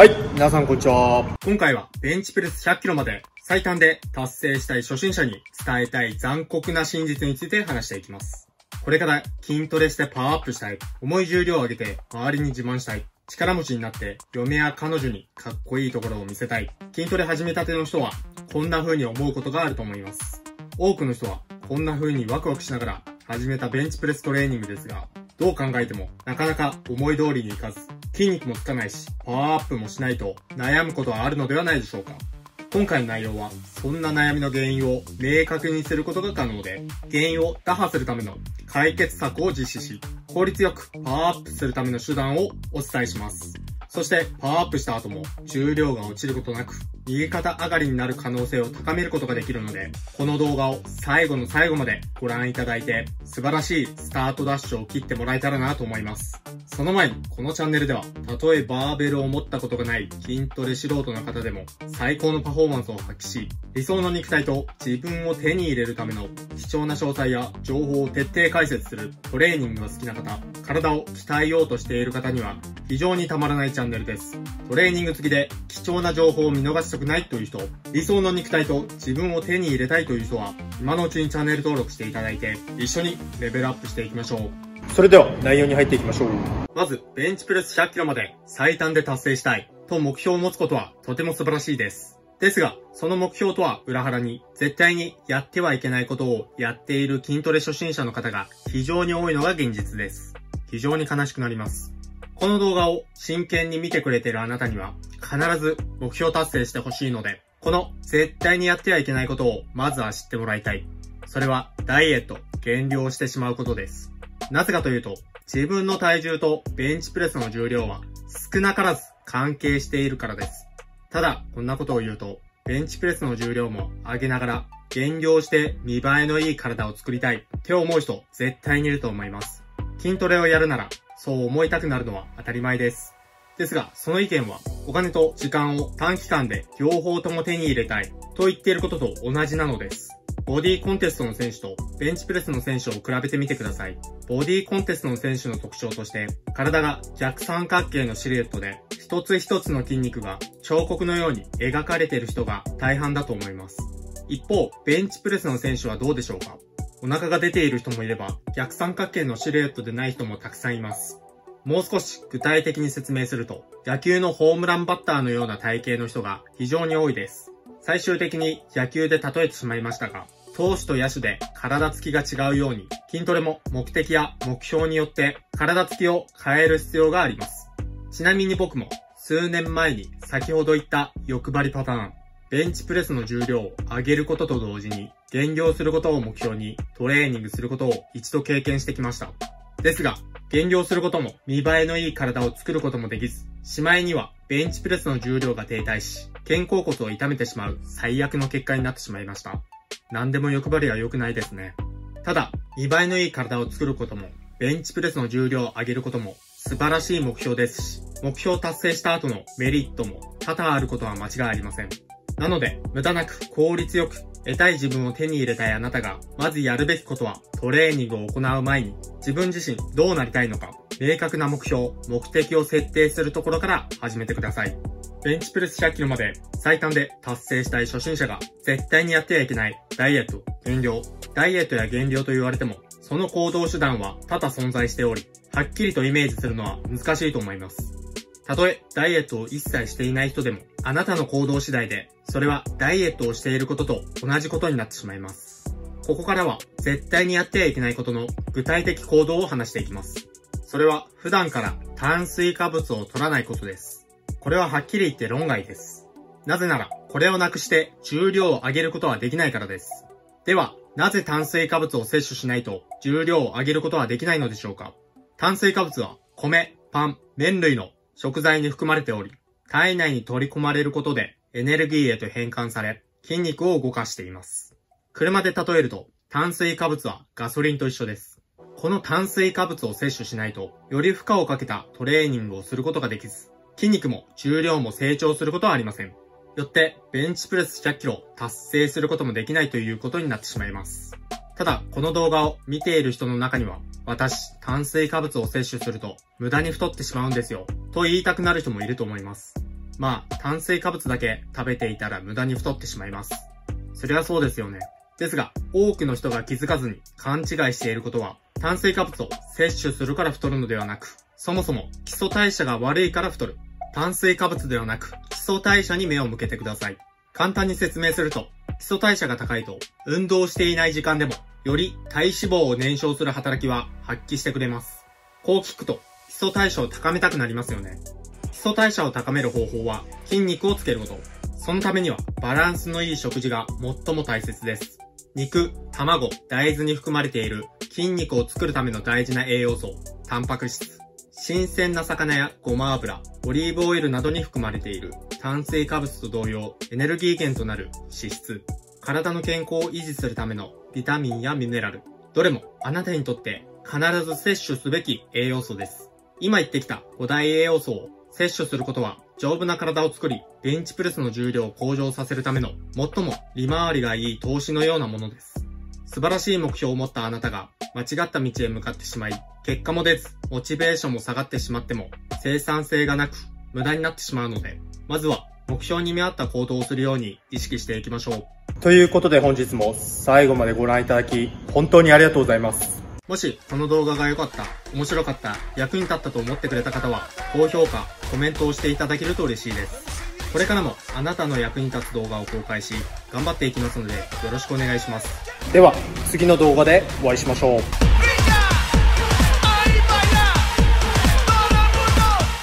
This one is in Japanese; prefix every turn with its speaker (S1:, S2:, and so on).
S1: はい、皆さんこんにちは。今回はベンチプレス100キロまで最短で達成したい初心者に伝えたい残酷な真実について話していきます。これから筋トレしてパワーアップしたい、重い重量を上げて周りに自慢したい、力持ちになって嫁や彼女にかっこいいところを見せたい、筋トレ始めたての人はこんな風に思うことがあると思います。多くの人はこんな風にワクワクしながら始めたベンチプレストレーニングですが、どう考えてもなかなか思い通りにいかず、筋肉もつかないし、パワーアップもしないと悩むことはあるのではないでしょうか。今回の内容は、そんな悩みの原因を明確にすることが可能で、原因を打破するための解決策を実施し、効率よくパワーアップするための手段をお伝えします。そしてパワーアップした後も重量が落ちることなく右肩上がりになる可能性を高めることができるので、この動画を最後の最後までご覧いただいて、素晴らしいスタートダッシュを切ってもらえたらなと思います。その前に、このチャンネルでは、たとえバーベルを持ったことがない筋トレ素人の方でも、最高のパフォーマンスを発揮し、理想の肉体と自分を手に入れるための貴重な詳細や情報を徹底解説するトレーニングが好きな方、体を鍛えようとしている方には、非常にたまらないチャンネルです。トレーニング付きで貴重な情報を見逃したくないという人、理想の肉体と自分を手に入れたいという人は、今のうちにチャンネル登録していただいて、一緒にレベルアップしていきましょう。それでは内容に入っていきましょう。まず、ベンチプレス100キロまで最短で達成したいと目標を持つことはとても素晴らしいです。ですが、その目標とは裏腹に、絶対にやってはいけないことをやっている筋トレ初心者の方が非常に多いのが現実です。非常に悲しくなります。この動画を真剣に見てくれているあなたには、必ず目標達成してほしいので、この絶対にやってはいけないことをまずは知ってもらいたい。それはダイエット、減量してしまうことです。なぜかというと、自分の体重とベンチプレスの重量は少なからず関係しているからです。ただ、こんなことを言うと、ベンチプレスの重量も上げながら減量して見栄えのいい体を作りたいって思う人絶対にいると思います。筋トレをやるならそう思いたくなるのは当たり前です。ですが、その意見は、お金と時間を短期間で両方とも手に入れたいと言っていることと同じなのです。ボディコンテストの選手とベンチプレスの選手を比べてみてください。ボディコンテストの選手の特徴として、体が逆三角形のシルエットで、一つ一つの筋肉が彫刻のように描かれている人が大半だと思います。一方、ベンチプレスの選手はどうでしょうか？お腹が出ている人もいれば、逆三角形のシルエットでない人もたくさんいます。もう少し具体的に説明すると、野球のホームランバッターのような体型の人が非常に多いです。最終的に野球で例えてしまいましたが、投手と野手で体つきが違うように、筋トレも目的や目標によって体つきを変える必要があります。ちなみに僕も数年前に先ほど言った欲張りパターン、ベンチプレスの重量を上げることと同時に減量することを目標にトレーニングすることを一度経験してきました。ですが、減量することも見栄えのいい体を作ることもできず、しまいにはベンチプレスの重量が停滞し、肩甲骨を痛めてしまう最悪の結果になってしまいました。何でも欲張りは良くないですね。ただ、見栄えのいい体を作ることも、ベンチプレスの重量を上げることも素晴らしい目標ですし、目標達成した後のメリットも多々あることは間違いありません。なので、無駄なく効率よく得たい自分を手に入れたいあなたが、まずやるべきことは、トレーニングを行う前に、自分自身どうなりたいのか、明確な目標、目的を設定するところから始めてください。ベンチプレス100キロまで最短で達成したい初心者が絶対にやってはいけないダイエット、減量。ダイエットや減量と言われても、その行動手段は多々存在しており、はっきりとイメージするのは難しいと思います。たとえダイエットを一切していない人でも、あなたの行動次第で、それはダイエットをしていることと同じことになってしまいます。ここからは、絶対にやってはいけないことの具体的行動を話していきます。それは、普段から炭水化物を取らないことです。これははっきり言って論外です。なぜなら、これをなくして重量を上げることはできないからです。では、なぜ炭水化物を摂取しないと重量を上げることはできないのでしょうか炭水化物は米、パン、麺類の食材に含まれており、体内に取り込まれることでエネルギーへと変換され、筋肉を動かしています。車で例えると、炭水化物はガソリンと一緒です。この炭水化物を摂取しないと、より負荷をかけたトレーニングをすることができず、筋肉も重量も成長することはありません。よって、ベンチプレス100キロ達成することもできないということになってしまいます。ただ、この動画を見ている人の中には、私、炭水化物を摂取すると無駄に太ってしまうんですよ。と言いたくなる人もいると思います。まあ、炭水化物だけ食べていたら無駄に太ってしまいます。そりゃそうですよね。ですが、多くの人が気づかずに勘違いしていることは、炭水化物を摂取するから太るのではなく、そもそも基礎代謝が悪いから太る。炭水化物ではなく、基礎代謝に目を向けてください。簡単に説明すると、基礎代謝が高いと、運動していない時間でも、より体脂肪を燃焼する働きは発揮してくれます。こう聞くと、基礎代謝を高めたくなりますよね。基礎代謝を高める方法は、筋肉をつけること。そのためには、バランスのいい食事が最も大切です。肉、卵、大豆に含まれている筋肉を作るための大事な栄養素、タンパク質。新鮮な魚やごま油、オリーブオイルなどに含まれている炭水化物と同様、エネルギー源となる脂質。体の健康を維持するためのビタミンやミネラル。どれもあなたにとって必ず摂取すべき栄養素です。今言ってきた5大栄養素を摂取することは丈夫な体を作り、ベンチプレスの重量を向上させるための最も利回りがいい投資のようなものです。素晴らしい目標を持ったあなたが間違った道へ向かってしまい、結果も出ず、モチベーションも下がってしまっても生産性がなく無駄になってしまうので、まずは目標に見合った行動をするように意識していきましょう。ということで本日も最後までご覧いただき、本当にありがとうございます。もし、この動画が良かった、面白かった、役に立ったと思ってくれた方は、高評価、コメントをしていただけると嬉しいです。これからもあなたの役に立つ動画を公開し、頑張っていきますので、よろしくお願いします。では、次の動画でお会いしましょう。